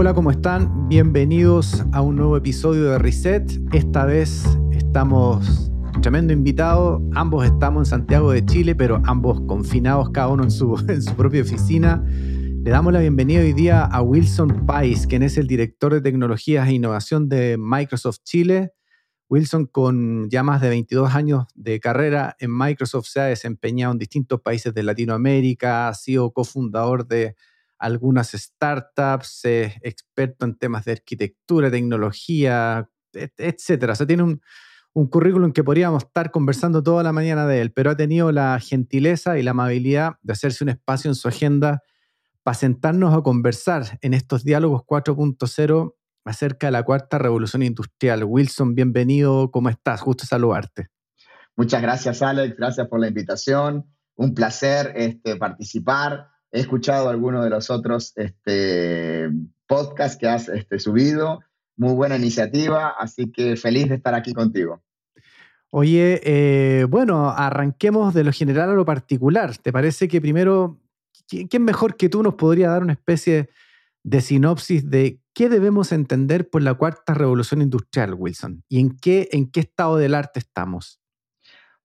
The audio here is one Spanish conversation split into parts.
Hola, ¿cómo están? Bienvenidos a un nuevo episodio de Reset. Esta vez estamos tremendo invitado. Ambos estamos en Santiago de Chile, pero ambos confinados, cada uno en su, en su propia oficina. Le damos la bienvenida hoy día a Wilson Pais, quien es el director de tecnologías e innovación de Microsoft Chile. Wilson, con ya más de 22 años de carrera en Microsoft, se ha desempeñado en distintos países de Latinoamérica, ha sido cofundador de algunas startups, es experto en temas de arquitectura, tecnología, etcétera. O sea, tiene un, un currículum que podríamos estar conversando toda la mañana de él, pero ha tenido la gentileza y la amabilidad de hacerse un espacio en su agenda para sentarnos a conversar en estos diálogos 4.0 acerca de la cuarta revolución industrial. Wilson, bienvenido, ¿cómo estás? Justo saludarte. Muchas gracias, Alex, gracias por la invitación. Un placer este, participar. He escuchado algunos de los otros este, podcasts que has este, subido. Muy buena iniciativa, así que feliz de estar aquí contigo. Oye, eh, bueno, arranquemos de lo general a lo particular. ¿Te parece que primero, ¿quién mejor que tú nos podría dar una especie de sinopsis de qué debemos entender por la cuarta revolución industrial, Wilson? ¿Y en qué, en qué estado del arte estamos?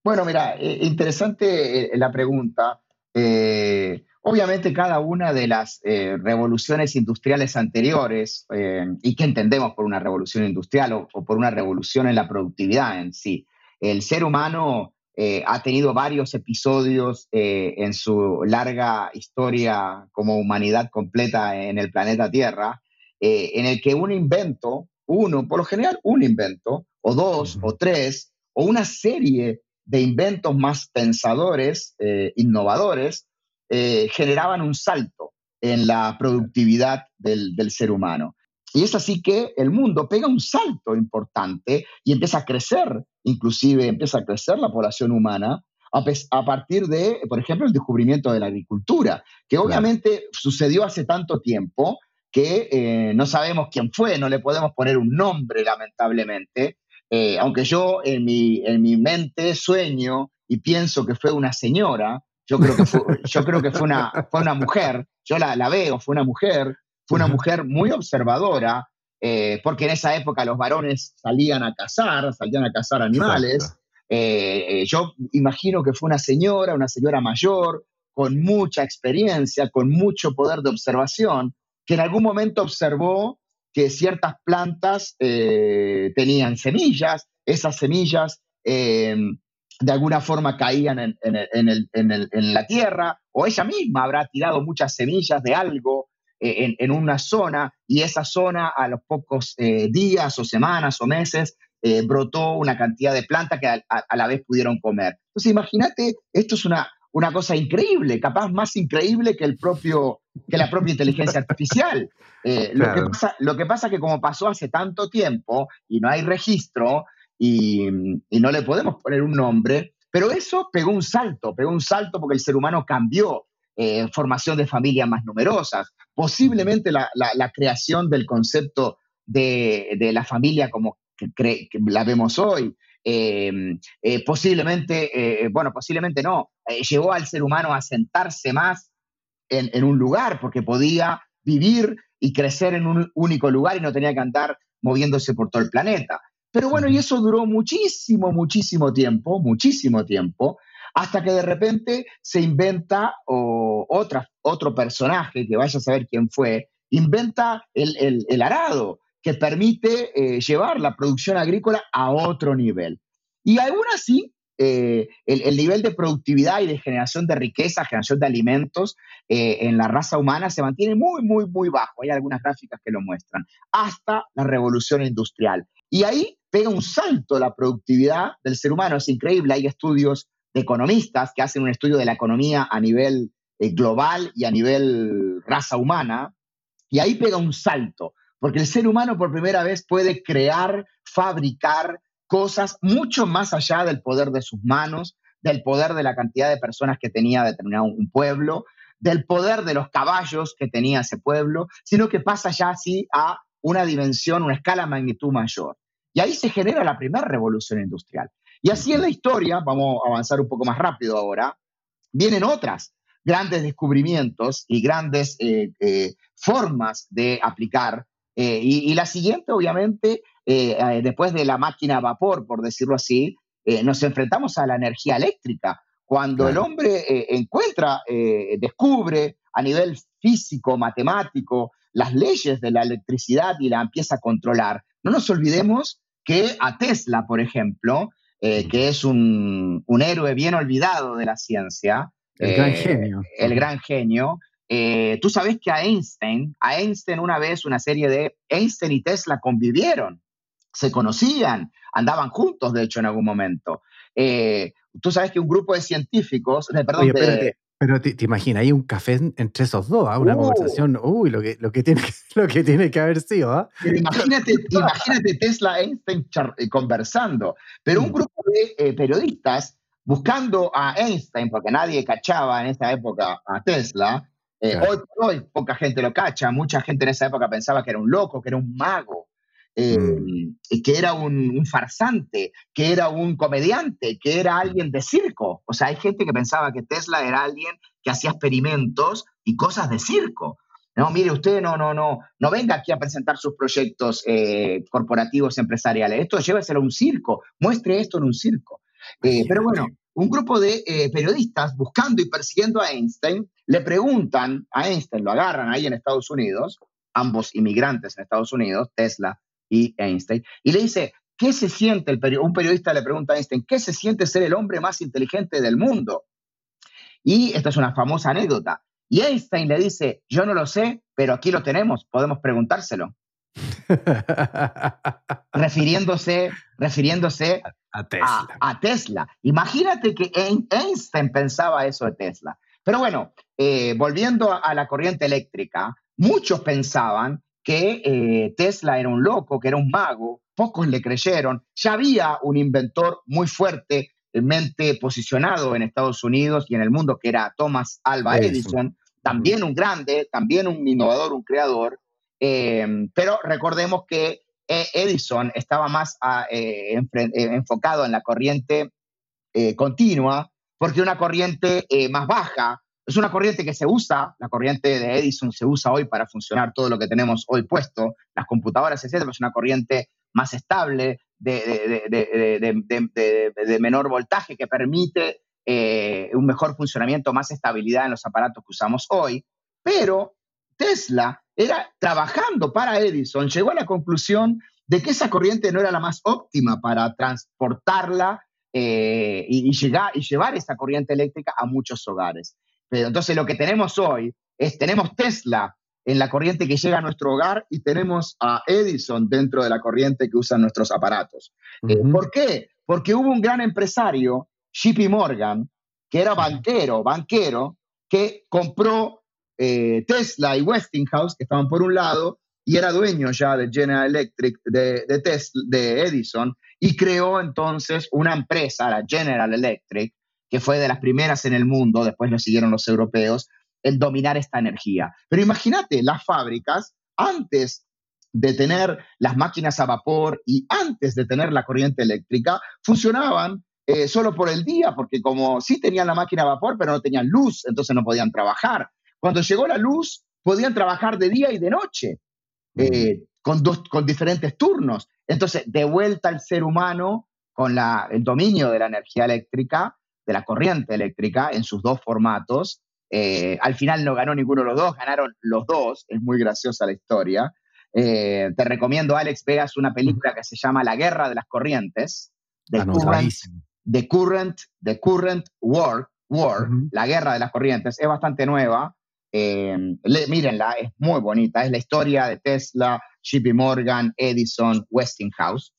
Bueno, mira, eh, interesante eh, la pregunta. Obviamente cada una de las eh, revoluciones industriales anteriores, eh, y qué entendemos por una revolución industrial o, por una revolución en la productividad en sí, el ser humano eh, ha tenido varios episodios en su larga historia como humanidad completa en el planeta Tierra, en el que un invento, uno, por lo general un invento, o dos, o tres, o una serie de inventos más pensadores, innovadores, eh, generaban un salto en la productividad del, ser humano. Y es así que el mundo pega un salto importante y empieza a crecer, inclusive empieza a crecer la población humana a, partir de, por ejemplo, el descubrimiento de la agricultura, que obviamente sucedió hace tanto tiempo que eh, no sabemos quién fue, no le podemos poner un nombre, lamentablemente, eh, aunque yo en mi, en mi mente sueño y pienso que fue una señora yo creo que fue, yo creo que fue, una, fue una mujer, yo la, la veo, fue una mujer, fue una mujer muy observadora, eh, porque en esa época los varones salían a cazar, salían a cazar animales. Eh, eh, yo imagino que fue una señora, una señora mayor, con mucha experiencia, con mucho poder de observación, que en algún momento observó que ciertas plantas tenían semillas, esas semillas de alguna forma caían en, la tierra, o ella misma habrá tirado muchas semillas de algo eh, en, una zona y esa zona a los pocos eh, días o semanas o meses eh, brotó una cantidad de plantas que a, la vez pudieron comer. Entonces imagínate, esto es una, una cosa increíble, capaz más increíble que, el propio, que la propia inteligencia artificial. lo, que pasa, lo que pasa es que como pasó hace tanto tiempo y no hay registro, y, no le podemos poner un nombre, pero eso pegó un salto, pegó un salto porque el ser humano cambió, eh, formación de familias más numerosas, posiblemente la, creación del concepto de, la familia como la vemos hoy, em, eh, posiblemente, eh, bueno, posiblemente no, llevó al ser humano a sentarse más en, en, un lugar porque podía vivir y crecer en un único lugar y no tenía que andar moviéndose por todo el planeta. Pero bueno, y eso duró muchísimo, muchísimo tiempo, muchísimo tiempo, hasta que de repente se inventa otra, otro personaje, que vaya a saber quién fue, inventa el, arado, que permite eh, llevar la producción agrícola a otro nivel. Y aún así, eh, el, nivel de productividad y de generación de riqueza, generación de alimentos eh, en la raza humana se mantiene muy, muy, muy bajo. Hay algunas gráficas que lo muestran, hasta la revolución industrial. Y ahí pega un salto la productividad del ser humano. Es increíble, hay estudios de economistas que hacen un estudio de la economía a nivel eh, global y a nivel raza humana, y ahí pega un salto, porque el ser humano por primera vez puede crear, fabricar cosas mucho más allá del poder de sus manos, del poder de la cantidad de personas que tenía determinado un pueblo, del poder de los caballos que tenía ese pueblo, sino que pasa ya así a una dimensión, una escala magnitud mayor. Y ahí se genera la primera revolución industrial. Y así en la historia, vamos a avanzar un poco más rápido ahora, vienen otras grandes descubrimientos y grandes formas de aplicar. Y, la siguiente, obviamente, después de la máquina a vapor, por decirlo así, nos enfrentamos a la energía eléctrica. Cuando el hombre encuentra, descubre a nivel físico, matemático, las leyes de la electricidad y la empieza a controlar. No nos olvidemos que a Tesla, por ejemplo, eh, que es un, héroe bien olvidado de la ciencia. El gran eh, genio. El gran genio. Eh, tú sabes que a Einstein, a Einstein una vez una serie de Einstein y Tesla convivieron, se conocían, andaban juntos, de hecho, en algún momento. tú sabes que un grupo de científicos, perdón, de, pero te, imaginas, hay un café entre esos dos, ¿ah? una uh. conversación, uy, lo que, lo, que tiene, lo que tiene que haber sido. ¿ah? imagínate, imagínate Tesla Einstein eh, conversando, pero un mm. grupo de eh, periodistas buscando a Einstein, porque nadie cachaba en esa época a Tesla, eh, hoy por hoy poca gente lo cacha, mucha gente en esa época pensaba que era un loco, que era un mago. Mm. que era un, farsante, que era un comediante, que era alguien de circo. O sea, hay gente que pensaba que Tesla era alguien que hacía experimentos y cosas de circo. No, mire, usted no, no, no, no venga aquí a presentar sus proyectos eh, corporativos empresariales. Esto lléveselo a un circo, muestre esto en un circo. Eh, pero bueno, un grupo de eh, periodistas buscando y persiguiendo a Einstein le preguntan a Einstein, lo agarran ahí en Estados Unidos, ambos inmigrantes en Estados Unidos, Tesla y Einstein, y le dice, ¿qué se siente el Un periodista le pregunta a Einstein, ¿qué se siente ser el hombre más inteligente del mundo? Y esta es una famosa anécdota. Y Einstein le dice, yo no lo sé, pero aquí lo tenemos, podemos preguntárselo. refiriéndose, refiriéndose a, Tesla. A, Tesla. Imagínate que Einstein pensaba eso de Tesla. Pero bueno, eh, volviendo a la corriente eléctrica, muchos pensaban que eh, Tesla era un loco, que era un mago, pocos le creyeron. Ya había un inventor muy fuerte, mente posicionado en Estados Unidos y en el mundo, que era Thomas Alva Edison, también un grande, también un innovador, un creador. Eh, pero recordemos que eh, Edison estaba más enfocado en la corriente continua, porque una corriente más baja es una corriente que se usa, la corriente de Edison se usa hoy para funcionar todo lo que tenemos hoy puesto, las computadoras, etc. Es una corriente más estable, de, menor voltaje, que permite eh, un mejor funcionamiento, más estabilidad en los aparatos que usamos hoy. Pero Tesla era trabajando para Edison, llegó a la conclusión de que esa corriente no era la más óptima para transportarla eh, y, llegar, y llevar esa corriente eléctrica a muchos hogares. Entonces lo que tenemos hoy es, tenemos Tesla en la corriente que llega a nuestro hogar y tenemos a Edison dentro de la corriente que usan nuestros aparatos. Eh, ¿Por qué? Porque hubo un gran empresario, JP Morgan, que era banquero, banquero, que compró eh, Tesla y Westinghouse, que estaban por un lado, y era dueño ya de General Electric, de, de, Tesla, de Edison, y creó entonces una empresa, la General Electric, que fue de las primeras en el mundo, después lo siguieron los europeos, en dominar esta energía. Pero imagínate, las fábricas, antes de tener las máquinas a vapor y antes de tener la corriente eléctrica, funcionaban eh, solo por el día, porque como sí tenían la máquina a vapor, pero no tenían luz, entonces no podían trabajar. Cuando llegó la luz, podían trabajar de día y de noche, eh, con, dos, con diferentes turnos. Entonces, de vuelta al ser humano con la, el dominio de la energía eléctrica, de la corriente eléctrica en sus dos formatos. Eh, al final no ganó ninguno de los dos, ganaron los dos, es muy graciosa la historia. Eh, te recomiendo, Alex, veas una película que se llama La Guerra de las Corrientes, The, current, the current, the current, War, War La Guerra de las Corrientes, es bastante nueva. Eh, mírenla, es muy bonita, es la historia de Tesla, JP Morgan, Edison, Westinghouse.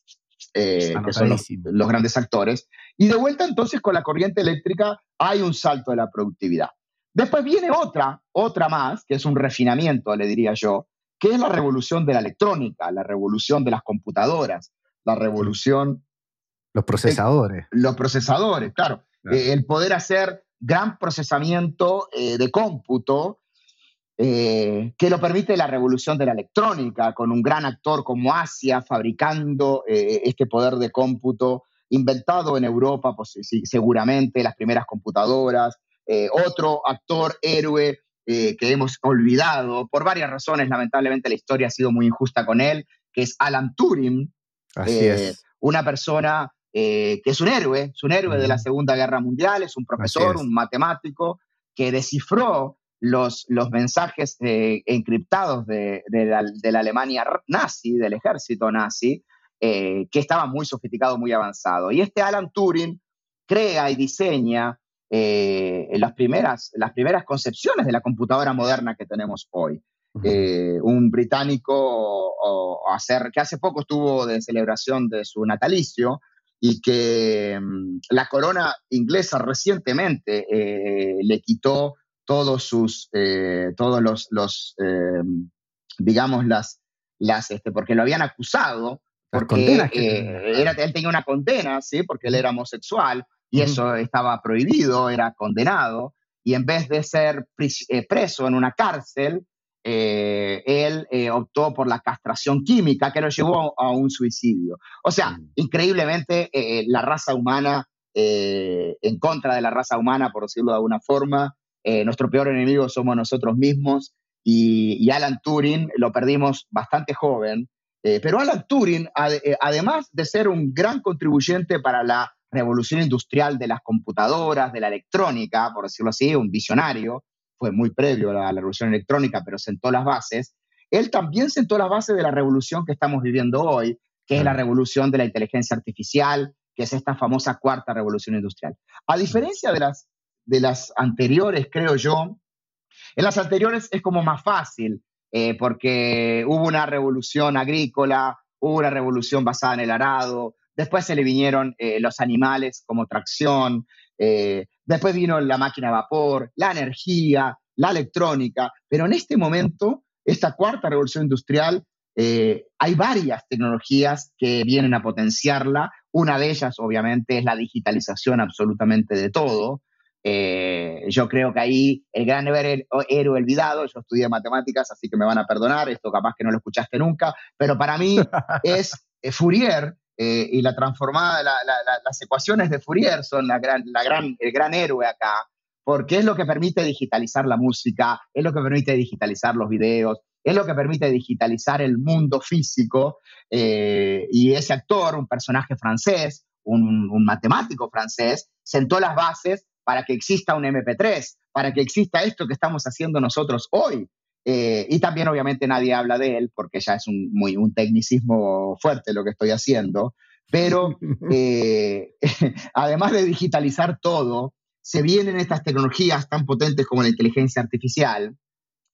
Que son los, grandes actores. Y de vuelta entonces con la corriente eléctrica hay un salto de la productividad. Después viene otra, otra más, que es un refinamiento, le diría yo, que es la revolución de la electrónica, la revolución de las computadoras, la revolución... Los procesadores. los procesadores, claro. Eh, el poder hacer gran procesamiento eh, de cómputo eh, que lo permite la revolución de la electrónica, con un gran actor como Asia fabricando este poder de cómputo inventado en Europa, pues, seguramente, las primeras computadoras, otro actor, héroe, que hemos olvidado por varias razones, lamentablemente la historia ha sido muy injusta con él, que es Alan Turing. Así es. Una persona que es un héroe, es un héroe de la Segunda Guerra Mundial, es un profesor, un matemático, que descifró los, los mensajes eh, encriptados de, la, Alemania nazi, del ejército nazi, eh, que estaba muy sofisticado, muy avanzado. Y este Alan Turing crea y diseña eh, las, primeras, las primeras concepciones de la computadora moderna que tenemos hoy. un británico que hace poco estuvo de celebración de su natalicio y que mm, la corona inglesa recientemente le quitó todos sus, eh, todos los, los eh, digamos, las, las, este, porque lo habían acusado, porque eh, era, él tenía una condena, ¿sí? Porque él era homosexual y eso estaba prohibido, era condenado, y en vez de ser preso en una cárcel, él optó por la castración química que lo llevó a un suicidio. O sea, increíblemente la raza humana, en contra de la raza humana, por decirlo de alguna forma, eh, nuestro peor enemigo somos nosotros mismos y, Alan Turing lo perdimos bastante joven. Eh, pero Alan Turing, eh, además de ser un gran contribuyente para la revolución industrial de las computadoras, de la electrónica, por decirlo así, un visionario, fue muy previo a la, revolución electrónica, pero sentó las bases, él también sentó las bases de la revolución que estamos viviendo hoy, que es la revolución de la inteligencia artificial, que es esta famosa cuarta revolución industrial. A diferencia de las de las anteriores, creo yo. En las anteriores es como más fácil, eh, porque hubo una revolución agrícola, hubo una revolución basada en el arado, después se le vinieron eh, los animales como tracción, eh, después vino la máquina de vapor, la energía, la electrónica, pero en este momento, esta cuarta revolución industrial, hay varias tecnologías que vienen a potenciarla. Una de ellas, obviamente, es la digitalización absolutamente de todo. Eh, yo creo que ahí el gran héroe, olvidado, yo estudié matemáticas, así que me van a perdonar, esto capaz que no lo escuchaste nunca, pero para mí es eh, Fourier eh, y la transformada, las ecuaciones de Fourier son la gran, la gran, el gran héroe acá, porque es lo que permite digitalizar la música, es lo que permite digitalizar los videos, es lo que permite digitalizar el mundo físico, y ese actor, un personaje francés, un, un matemático francés, sentó las bases para que exista un MP3, para que exista esto que estamos haciendo nosotros hoy. Eh, y también obviamente nadie habla de él porque ya es un, muy, un tecnicismo fuerte lo que estoy haciendo, pero eh, además de digitalizar todo, se vienen estas tecnologías tan potentes como la inteligencia artificial,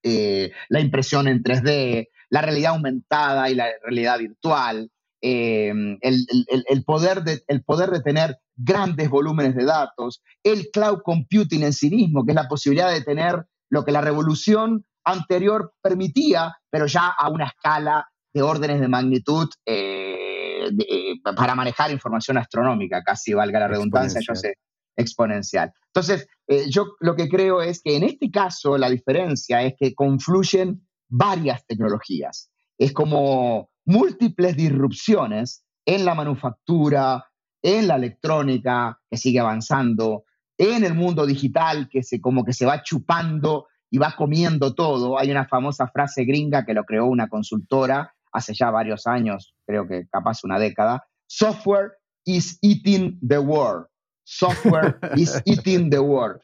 eh, la impresión en 3D, la realidad aumentada y la realidad virtual, el, el, poder de, el poder de tener grandes volúmenes de datos, el cloud computing en sí mismo, que es la posibilidad de tener lo que la revolución anterior permitía, pero ya a una escala de órdenes de magnitud eh, eh, para manejar información astronómica, casi valga la redundancia, yo sé, exponencial. Entonces, eh, yo lo que creo es que en este caso la diferencia es que confluyen varias tecnologías. Es como múltiples disrupciones en la manufactura, en la electrónica, que sigue avanzando, en el mundo digital, que se, como que se va chupando y va comiendo todo. Hay una famosa frase gringa que lo creó una consultora hace ya varios años, creo que capaz una década. Software is eating the world. Software is eating the world.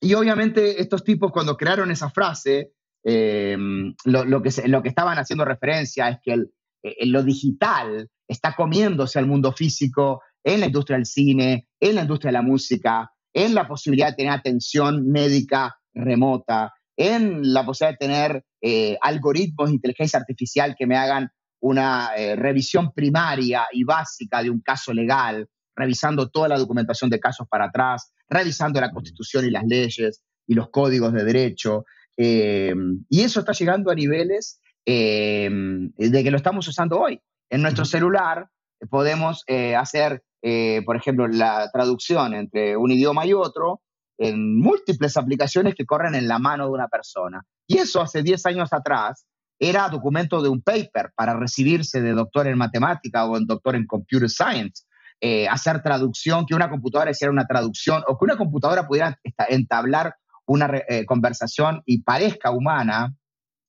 Y obviamente estos tipos cuando crearon esa frase, eh, lo, que lo que estaban haciendo referencia es que el, eh, lo digital está comiéndose al mundo físico en la industria del cine, en la industria de la música, en la posibilidad de tener atención médica remota, en la posibilidad de tener eh, algoritmos de inteligencia artificial que me hagan una revisión primaria y básica de un caso legal, revisando toda la documentación de casos para atrás, revisando la constitución y las leyes y los códigos de derecho. Y eso está llegando a niveles de que lo estamos usando hoy. En nuestro celular eh, podemos eh, hacer, eh, por ejemplo, la traducción entre un idioma y otro en múltiples aplicaciones que corren en la mano de una persona. Y eso hace 10 años atrás era documento de un paper para recibirse de doctor en matemática o en doctor en computer science. eh, hacer traducción, que una computadora hiciera una traducción o que una computadora pudiera entablar una eh, conversación y parezca humana.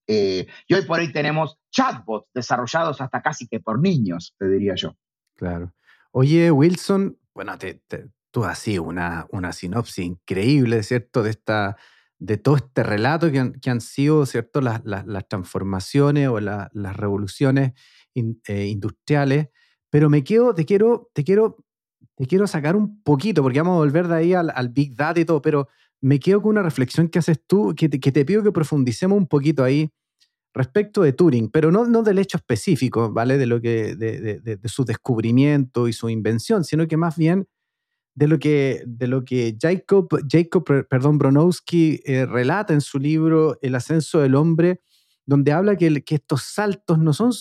y hoy por hoy tenemos chatbots desarrollados hasta casi que por niños, te diría yo. Claro. Oye, Wilson, bueno, tú has sido una, una sinopsis increíble, ¿cierto? De esta de todo este relato que han, sido ¿cierto? Las, transformaciones o las revoluciones eh, industriales. Pero me quedo, te quiero, te quiero, te quiero sacar un poquito, porque vamos a volver de ahí al, Big Data y todo, pero me quedo con una reflexión que haces tú, que te, pido que profundicemos un poquito ahí respecto de Turing, pero no, del hecho específico, ¿vale? De, lo que, de, de su descubrimiento y su invención, sino que más bien de lo que, de lo que Jacob, Jacob perdón, Bronowski eh, relata en su libro El ascenso del hombre, donde habla que, que, estos saltos no son,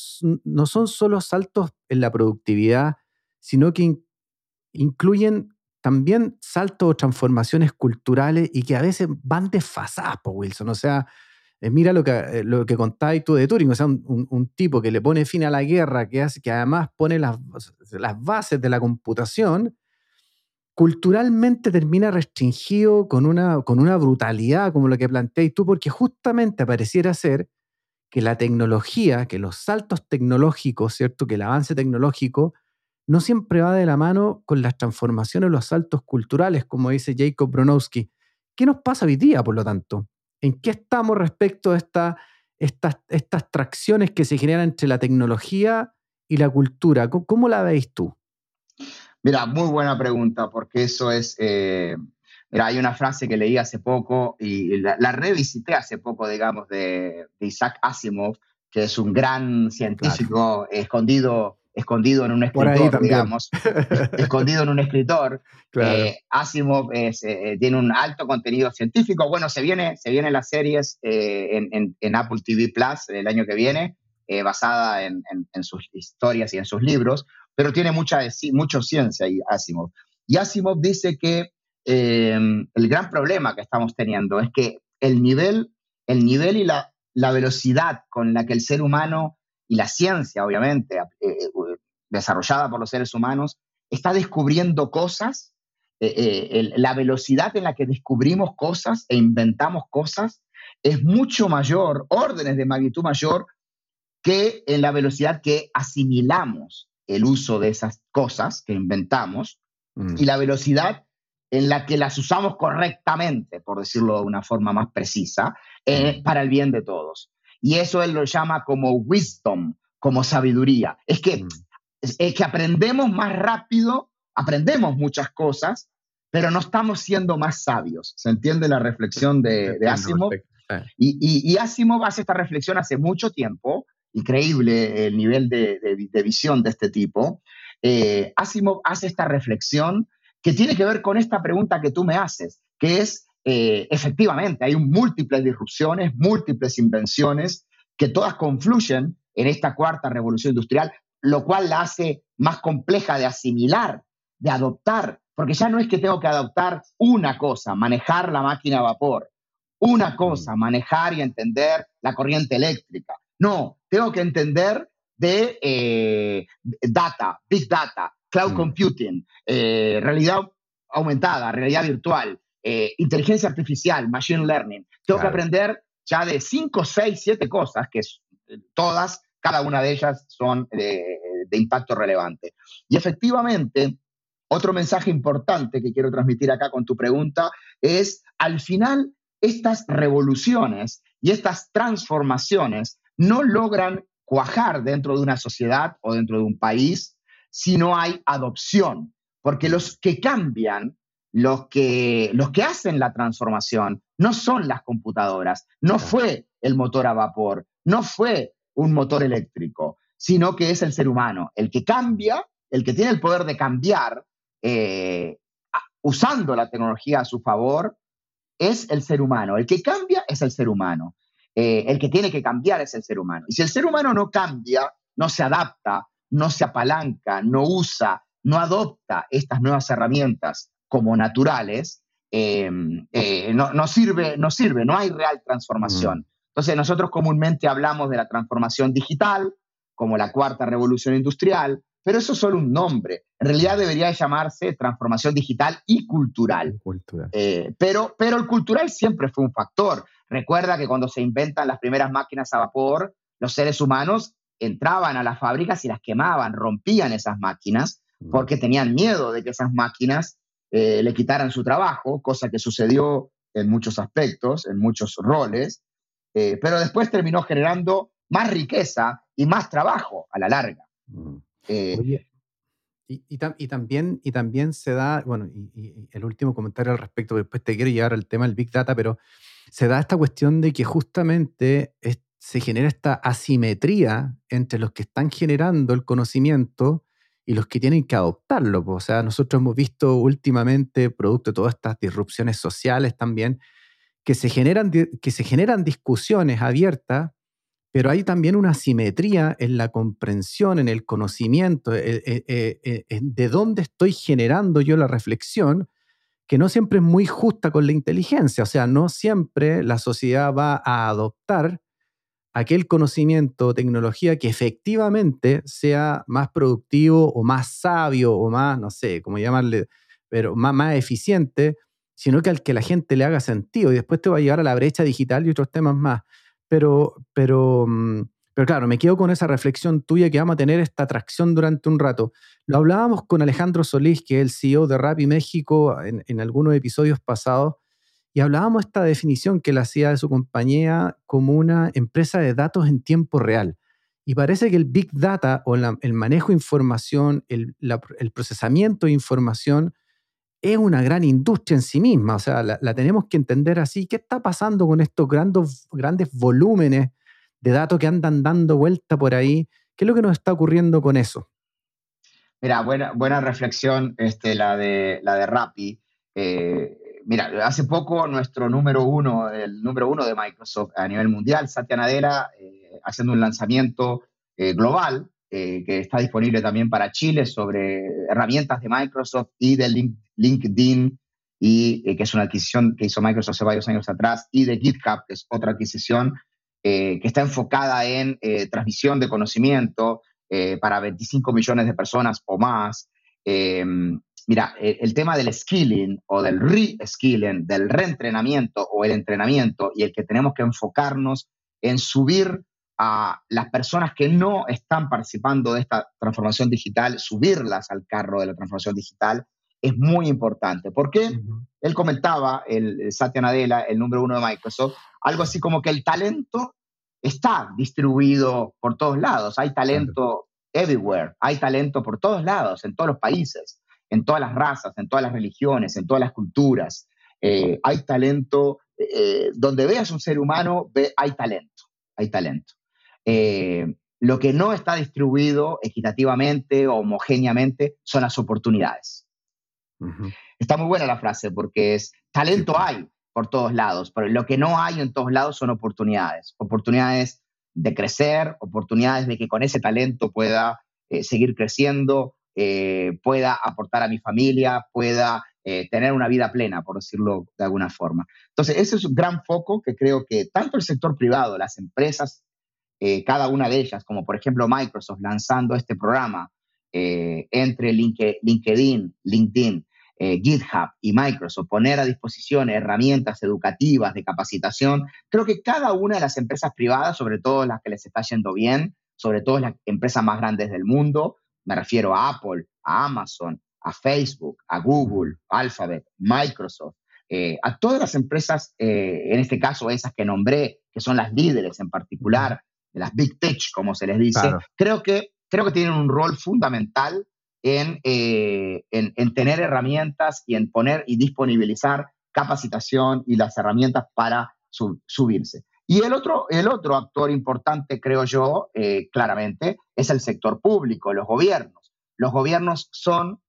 no son solo saltos en la productividad, sino que incluyen también saltos o transformaciones culturales y que a veces van desfasadas, Wilson. O sea, eh, mira lo que, eh, lo que contáis tú de Turing, o sea, un, un, tipo que le pone fin a la guerra, que, hace, que además pone las, las bases de la computación, culturalmente termina restringido con una, con una brutalidad como lo que planteáis tú, porque justamente pareciera ser que la tecnología, que los saltos tecnológicos, ¿cierto? Que el avance tecnológico no siempre va de la mano con las transformaciones, los saltos culturales, como dice Jacob Bronowski. ¿Qué nos pasa hoy día, por lo tanto? ¿En qué estamos respecto a esta, estas, estas tracciones que se generan entre la tecnología y la cultura? cómo la veis tú? Mira, muy buena pregunta, porque eso es, eh, mira, hay una frase que leí hace poco y la, revisité hace poco, digamos, de, Isaac Asimov, que es un gran científico escondido, escondido en un escritor, digamos, escondido en un escritor. Eh, Asimov eh, tiene un alto contenido científico. Bueno, se viene, se vienen las series en, en, Apple TV Plus el año que viene, basada en, en, sus historias y en sus libros pero tiene mucha, mucho ciencia y Asimov. Y Asimov dice que em, el gran problema que estamos teniendo es que el nivel, el nivel y la, la velocidad con la que el ser humano y la ciencia, obviamente, eh, eh, desarrollada por los seres humanos, está descubriendo cosas, eh, la velocidad en la que descubrimos cosas e inventamos cosas es mucho mayor, órdenes de magnitud mayor que en la velocidad que asimilamos el uso de esas cosas que inventamos mm. y la velocidad en la que las usamos correctamente, por decirlo de una forma más precisa, eh, mm. para el bien de todos. Y eso él lo llama como wisdom, como sabiduría. Es que, mm. es, que aprendemos más rápido, aprendemos muchas cosas, pero no estamos siendo más sabios. ¿Se entiende la reflexión de, Asimov? Y, y, y Asimov hace esta reflexión hace mucho tiempo increíble el nivel de, visión de este tipo, eh, Asimov hace esta reflexión que tiene que ver con esta pregunta que tú me haces, que es, eh, efectivamente, hay múltiples disrupciones, múltiples invenciones que todas confluyen en esta cuarta revolución industrial, lo cual la hace más compleja de asimilar, de adoptar, porque ya no es que tengo que adoptar una cosa, manejar la máquina a vapor, una cosa, manejar y entender la corriente eléctrica, no, tengo que entender de eh, data, big data, cloud mm. computing, eh, realidad aumentada, realidad virtual, eh, inteligencia artificial, machine learning. Tengo que aprender ya de 5, 6, 7 cosas, que todas, cada una de ellas son de, de impacto relevante. Y efectivamente, otro mensaje importante que quiero transmitir acá con tu pregunta es, al final, estas revoluciones y estas transformaciones no logran cuajar dentro de una sociedad o dentro de un país si no hay adopción, porque los que cambian, los que, los que hacen la transformación, no son las computadoras, no fue el motor a vapor, no fue un motor eléctrico, sino que es el ser humano, el que cambia, el que tiene el poder de cambiar eh, usando la tecnología a su favor, es el ser humano. El que cambia es el ser humano. Eh, el que tiene que cambiar es el ser humano. Y si el ser humano no cambia, no se adapta, no se apalanca, no usa, no adopta estas nuevas herramientas como naturales, em, eh, no, sirve, no sirve, no hay real transformación. Mm. Entonces nosotros comúnmente hablamos de la transformación digital como la cuarta revolución industrial, pero eso es solo un nombre. En realidad debería llamarse transformación digital y cultural. Eh, pero, pero el cultural siempre fue un factor. Recuerda que cuando se inventan las primeras máquinas a vapor, los seres humanos entraban a las fábricas y las quemaban, rompían esas máquinas mm. porque tenían miedo de que esas máquinas eh, le quitaran su trabajo, cosa que sucedió en muchos aspectos, en muchos roles, eh, pero después terminó generando más riqueza y más trabajo a la larga. Mm. Eh, Oye, y, también, y también se da, bueno, y, el último comentario al respecto, después te quiero llevar al tema del Big Data, pero se da esta cuestión de que justamente se genera esta asimetría entre los que están generando el conocimiento y los que tienen que adoptarlo. O sea, nosotros hemos visto últimamente, producto de todas estas disrupciones sociales también, que se generan, que se generan discusiones abiertas, pero hay también una asimetría en la comprensión, en el conocimiento, eh, eh, eh, de dónde estoy generando yo la reflexión, que no siempre es muy justa con la inteligencia. O sea, no siempre la sociedad va a adoptar aquel conocimiento o tecnología que efectivamente sea más productivo o más sabio o más, no sé, cómo llamarle, pero más, eficiente, sino que al que la gente le haga sentido. Y después te va a llegar a la brecha digital y otros temas más. Pero, pero, mm, pero claro, me quedo con esa reflexión tuya que vamos a tener esta atracción durante un rato. Lo hablábamos con Alejandro Solís, que es el CEO de Rappi México, en algunos episodios pasados, y hablábamos esta definición que él hacía de su compañía como una empresa de datos en tiempo real. Y parece que el Big Data o el manejo de información, el, procesamiento de información, es una gran industria en sí misma. O sea, la, tenemos que entender así. ¿Qué está pasando con estos grandes, grandes volúmenes de datos que andan dando vuelta por ahí? ¿Qué es lo que nos está ocurriendo con eso? Mira, buena, buena reflexión este, la, de, la de Rappi. Eh, mira, hace poco nuestro número uno, el número uno de Microsoft a nivel mundial, Satya Nadella, eh, haciendo un lanzamiento eh, global eh, que está disponible también para Chile sobre herramientas de Microsoft y de LinkedIn, y que es una adquisición que hizo Microsoft hace varios años atrás, y de GitHub, que es otra adquisición que está enfocada en transmisión de conocimiento para 25 millones de personas o más. Mira, eh, el tema del skilling o del re-skilling, del reentrenamiento o el entrenamiento y el que tenemos que enfocarnos en subir a las personas que no están participando de esta transformación digital, subirlas al carro de la transformación digital, es muy importante. Porque él comentaba, el, Satya Nadella, el número uno de Microsoft, algo así como que el talento está distribuido por todos lados. Hay talento everywhere, hay talento por todos lados, en todos los países en todas las razas, en todas las religiones, en todas las culturas. Eh, hay talento, eh, donde veas un ser humano, ve, hay talento, hay talento. Eh, lo que no está distribuido equitativamente o homogéneamente son las oportunidades. Está muy buena la frase porque es, talento hay por todos lados, pero lo que no hay en todos lados son oportunidades. Oportunidades de crecer, oportunidades de que con ese talento pueda seguir creciendo, eh, pueda aportar a mi familia, pueda eh, tener una vida plena, por decirlo de alguna forma. Entonces, ese es un gran foco que creo que tanto el sector privado, las empresas, eh, cada una de ellas, como por ejemplo Microsoft lanzando este programa entre LinkedIn, LinkedIn, GitHub y Microsoft, poner a disposición herramientas educativas de capacitación, creo que cada una de las empresas privadas, sobre todo las que les está yendo bien, sobre todo las empresas más grandes del mundo, me refiero a Apple, a Amazon, a Facebook, a Google, Alphabet, Microsoft, eh, a todas las empresas, eh, en este caso esas que nombré, que son las líderes en particular, de las Big Tech, como se les dice, creo, que, creo que tienen un rol fundamental en, eh, en, tener herramientas y en poner y disponibilizar capacitación y las herramientas para subirse. Y el otro, el otro actor importante, creo yo, eh, claramente, es el sector público, los gobiernos. Los gobiernos son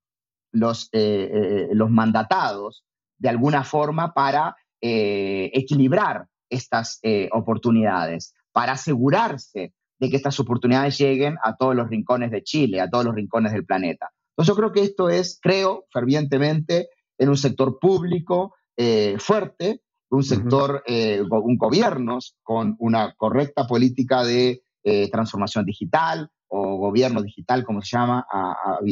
los, eh, eh, los mandatados, de alguna forma, para equilibrar estas oportunidades, para asegurarse de que estas oportunidades lleguen a todos los rincones de Chile, a todos los rincones del planeta. Entonces yo creo que esto es, creo fervientemente, en un sector público fuerte, un sector, eh, un gobiernos con una correcta política de eh, transformación digital o gobierno digital, como se llama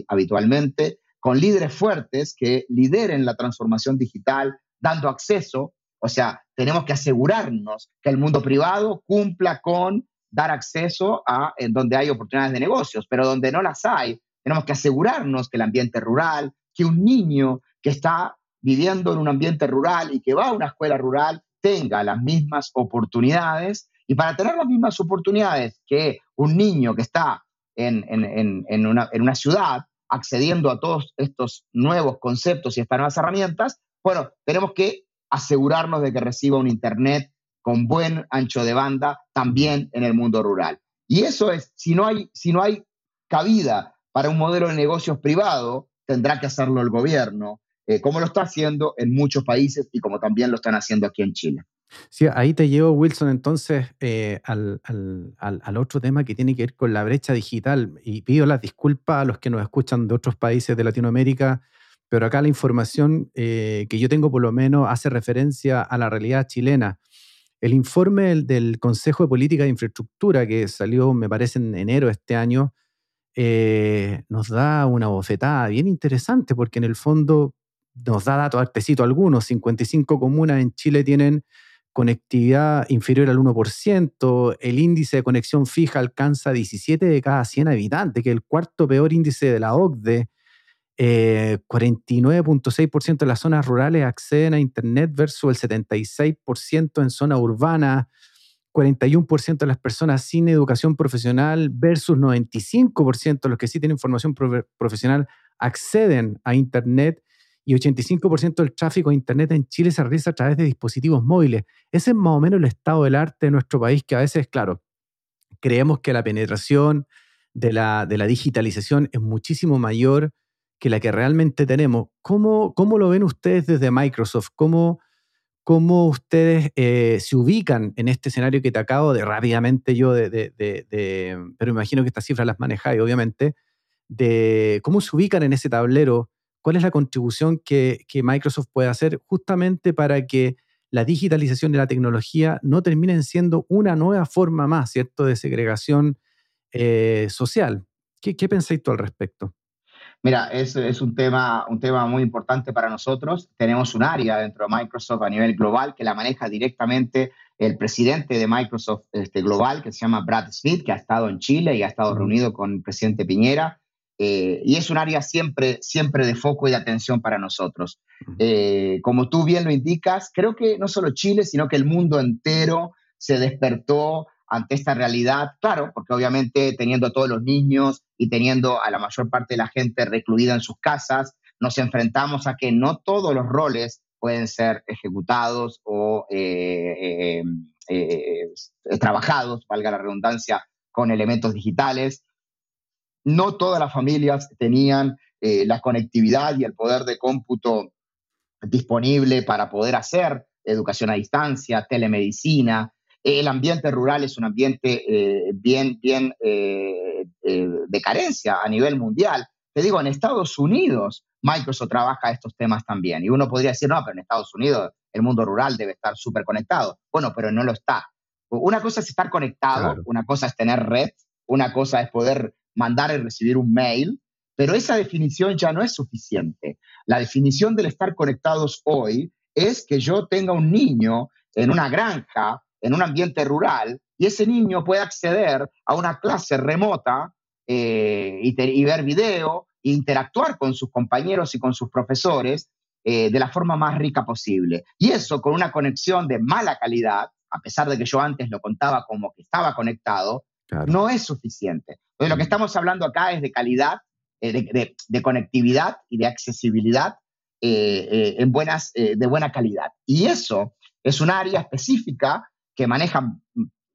habitualmente, con líderes fuertes que lideren la transformación digital, dando acceso. O sea, tenemos que asegurarnos que el mundo privado cumpla con dar acceso a en donde hay oportunidades de negocios, pero donde no las hay, tenemos que asegurarnos que el ambiente rural, que un niño que está viviendo en un ambiente rural y que va a una escuela rural tenga las mismas oportunidades. Y para tener las mismas oportunidades que un niño que está en, en, una, en una ciudad accediendo a todos estos nuevos conceptos y estas nuevas herramientas, bueno, tenemos que asegurarnos de que reciba un Internet con buen ancho de banda también en el mundo rural. Y eso es, si no hay, si no hay cabida para un modelo de negocios privado, tendrá que hacerlo el gobierno, eh, como lo está haciendo en muchos países y como también lo están haciendo aquí en Chile. Sí, ahí te llevo, Wilson, entonces eh, al, otro tema que tiene que ver con la brecha digital. Y pido las disculpas a los que nos escuchan de otros países de Latinoamérica, pero acá la información eh, que yo tengo por lo menos hace referencia a la realidad chilena. El informe del, Consejo de Política de Infraestructura que salió, me parece, en enero de este año, eh, nos da una bofetada bien interesante porque en el fondo nos da datos, artecito algunos, 55 comunas en Chile tienen conectividad inferior al 1%, el índice de conexión fija alcanza 17 de cada 100 habitantes, que es el cuarto peor índice de la OCDE. 49.6% eh, de las zonas rurales acceden a Internet versus el 76% en zona urbana. 41% de las personas sin educación profesional versus 95% de los que sí tienen formación profesional acceden a Internet y 85% del tráfico de Internet en Chile se realiza a través de dispositivos móviles. Ese es más o menos el estado del arte de nuestro país, que a veces, claro, creemos que la penetración de la, de la digitalización es muchísimo mayor que la que realmente tenemos. ¿Cómo, cómo lo ven ustedes desde Microsoft? ¿Cómo, cómo ustedes eh, se ubican en este escenario que te acabo de rápidamente yo de, de, de, pero imagino que estas cifras las manejáis, obviamente, de cómo se ubican en ese tablero cuál es la contribución que, Microsoft puede hacer justamente para que la digitalización de la tecnología no terminen siendo una nueva forma más, ¿cierto?, de segregación eh, social. ¿Qué, pensáis tú al respecto? Mira, es, es, un, tema, un tema muy importante para nosotros. Tenemos un área dentro de Microsoft a nivel global que la maneja directamente el presidente de Microsoft este, global, que se llama Brad Smith, que ha estado en Chile y ha estado reunido con el presidente Piñera. Eh, y es un área siempre, siempre de foco y de atención para nosotros. Eh, como tú bien lo indicas, creo que no solo Chile, sino que el mundo entero se despertó ante esta realidad, claro, porque obviamente teniendo a todos los niños y teniendo a la mayor parte de la gente recluida en sus casas, nos enfrentamos a que no todos los roles pueden ser ejecutados o eh, trabajados, valga la redundancia, con elementos digitales no todas las familias tenían eh, la conectividad y el poder de cómputo disponible para poder hacer educación a distancia, telemedicina. El ambiente rural es un ambiente eh, bien, bien eh, de carencia a nivel mundial. Te digo, en Estados Unidos Microsoft trabaja estos temas también. Y uno podría decir, no, pero en Estados Unidos el mundo rural debe estar súper conectado. Bueno, pero no lo está. Una cosa es estar conectado, una cosa es tener red, una cosa es poder mandar y recibir un mail, pero esa definición ya no es suficiente. La definición del estar conectados hoy es que yo tenga un niño en una granja, en un ambiente rural, y ese niño pueda acceder a una clase remota eh, y, ver video e interactuar con sus compañeros y con sus profesores eh, de la forma más rica posible. Y eso con una conexión de mala calidad, a pesar de que yo antes lo contaba como que estaba conectado, no es suficiente. Entonces, lo que estamos hablando acá es de calidad, eh, de, conectividad y de accesibilidad eh, eh, en buenas, de buena calidad. Y eso es un área específica que manejan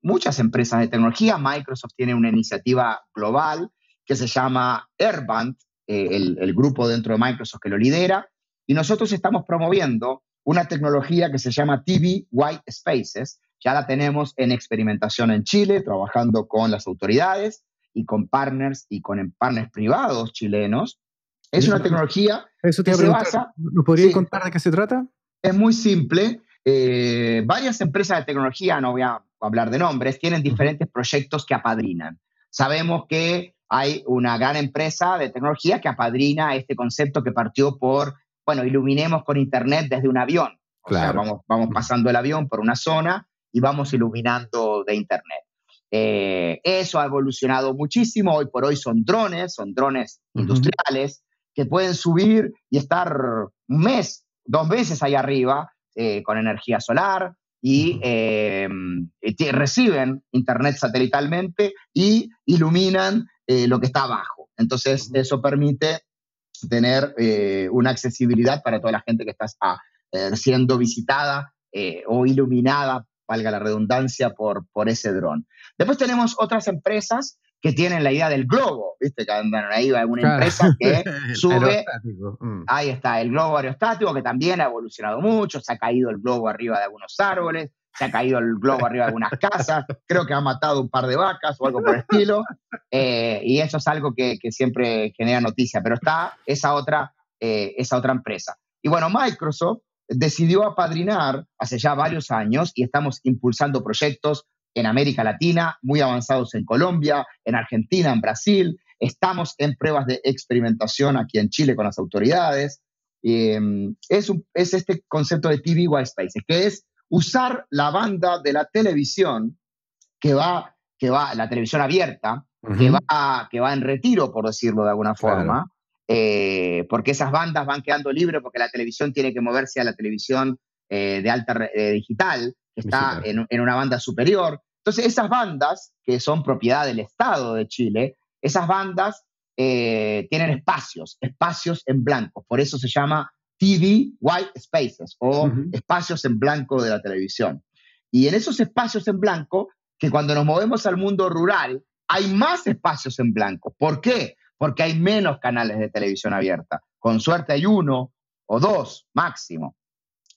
muchas empresas de tecnología. Microsoft tiene una iniciativa global que se llama Airband, el, el grupo dentro de Microsoft que lo lidera, y nosotros estamos promoviendo una tecnología que se llama TV White Spaces, ya la tenemos en experimentación en Chile, trabajando con las autoridades y con partners y con partners privados chilenos. Es una tecnología Eso te que se basa... ¿Nos podrías contar de qué se trata? Es muy simple. Eh, varias empresas de tecnología, no voy a hablar de nombres, tienen diferentes proyectos que apadrinan. Sabemos que hay una gran empresa de tecnología que apadrina este concepto que partió por, bueno, iluminemos con Internet desde un avión. O sea, vamos, vamos pasando el avión por una zona y vamos iluminando de Internet. Eh, eso ha evolucionado muchísimo. Hoy por hoy son drones, son drones industriales que pueden subir y estar un mes, dos meses ahí arriba eh, con energía solar y eh, reciben internet satelitalmente y iluminan lo que está abajo. Entonces, eso permite tener una accesibilidad para toda la gente que está ah, siendo visitada o iluminada valga la redundancia, por, por ese dron. Después tenemos otras empresas que tienen la idea del globo, ¿viste? Que andan ahí alguna empresa que sube. Mm. Ahí está, el globo aerostático, que también ha evolucionado mucho, se ha caído el globo arriba de algunos árboles, se ha caído el globo arriba de algunas casas, creo que ha matado un par de vacas o algo por el estilo, eh, y eso es algo que, que, siempre genera noticia, pero está esa otra, eh, esa otra empresa. Y bueno, Microsoft decidió apadrinar hace ya varios años y estamos impulsando proyectos en América Latina, muy avanzados en Colombia, en Argentina, en Brasil. Estamos en pruebas de experimentación aquí en Chile con las autoridades. Em, es, es, este concepto de TV White Spaces, que es usar la banda de la televisión que va, que va la televisión abierta, que, va, que va en retiro, por decirlo de alguna forma, eh, porque esas bandas van quedando libres porque la televisión tiene que moverse a la televisión eh, de alta eh, digital, que está en, una banda superior. Entonces, esas bandas, que son propiedad del Estado de Chile, esas bandas tienen espacios, espacios en blanco. Por eso se llama TV White Spaces o espacios en blanco de la televisión. Y en esos espacios en blanco, que cuando nos movemos al mundo rural, hay más espacios en blanco. ¿Por qué? Porque hay menos canales de televisión abierta. Con suerte hay uno o dos máximo.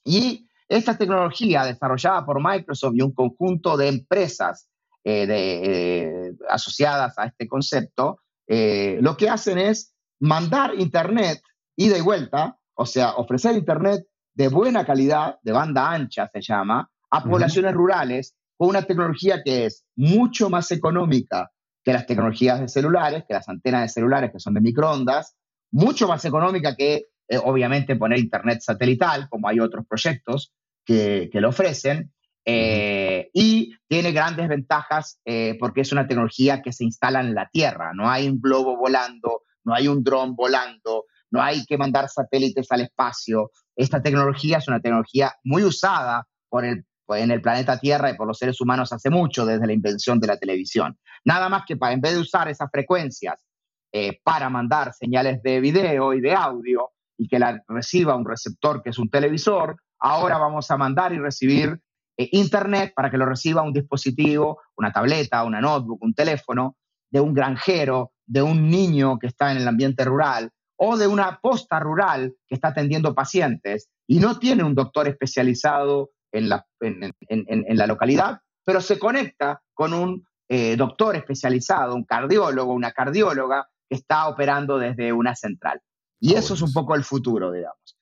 Y esta tecnología desarrollada por Microsoft y un conjunto de empresas eh, eh, asociadas a este concepto, eh, lo que hacen es mandar Internet ida y vuelta, o sea, ofrecer Internet de buena calidad, de banda ancha se llama, a poblaciones rurales con una tecnología que es mucho más económica que las tecnologías de celulares, que las antenas de celulares que son de microondas, mucho más económica que eh, obviamente poner internet satelital, como hay otros proyectos que, que lo ofrecen, eh, y tiene grandes ventajas eh, porque es una tecnología que se instala en la Tierra, no hay un globo volando, no hay un dron volando, no hay que mandar satélites al espacio. Esta tecnología es una tecnología muy usada por el en el planeta Tierra y por los seres humanos hace mucho, desde la invención de la televisión. Nada más que para, en vez de usar esas frecuencias eh, para mandar señales de video y de audio y que la reciba un receptor que es un televisor, ahora vamos a mandar y recibir eh, Internet para que lo reciba un dispositivo, una tableta, una notebook, un teléfono, de un granjero, de un niño que está en el ambiente rural o de una posta rural que está atendiendo pacientes y no tiene un doctor especializado en la, en, la localidad, pero se conecta con un eh, doctor especializado, un cardiólogo, una cardióloga que está operando desde una central. Y eso es un poco el futuro, digamos.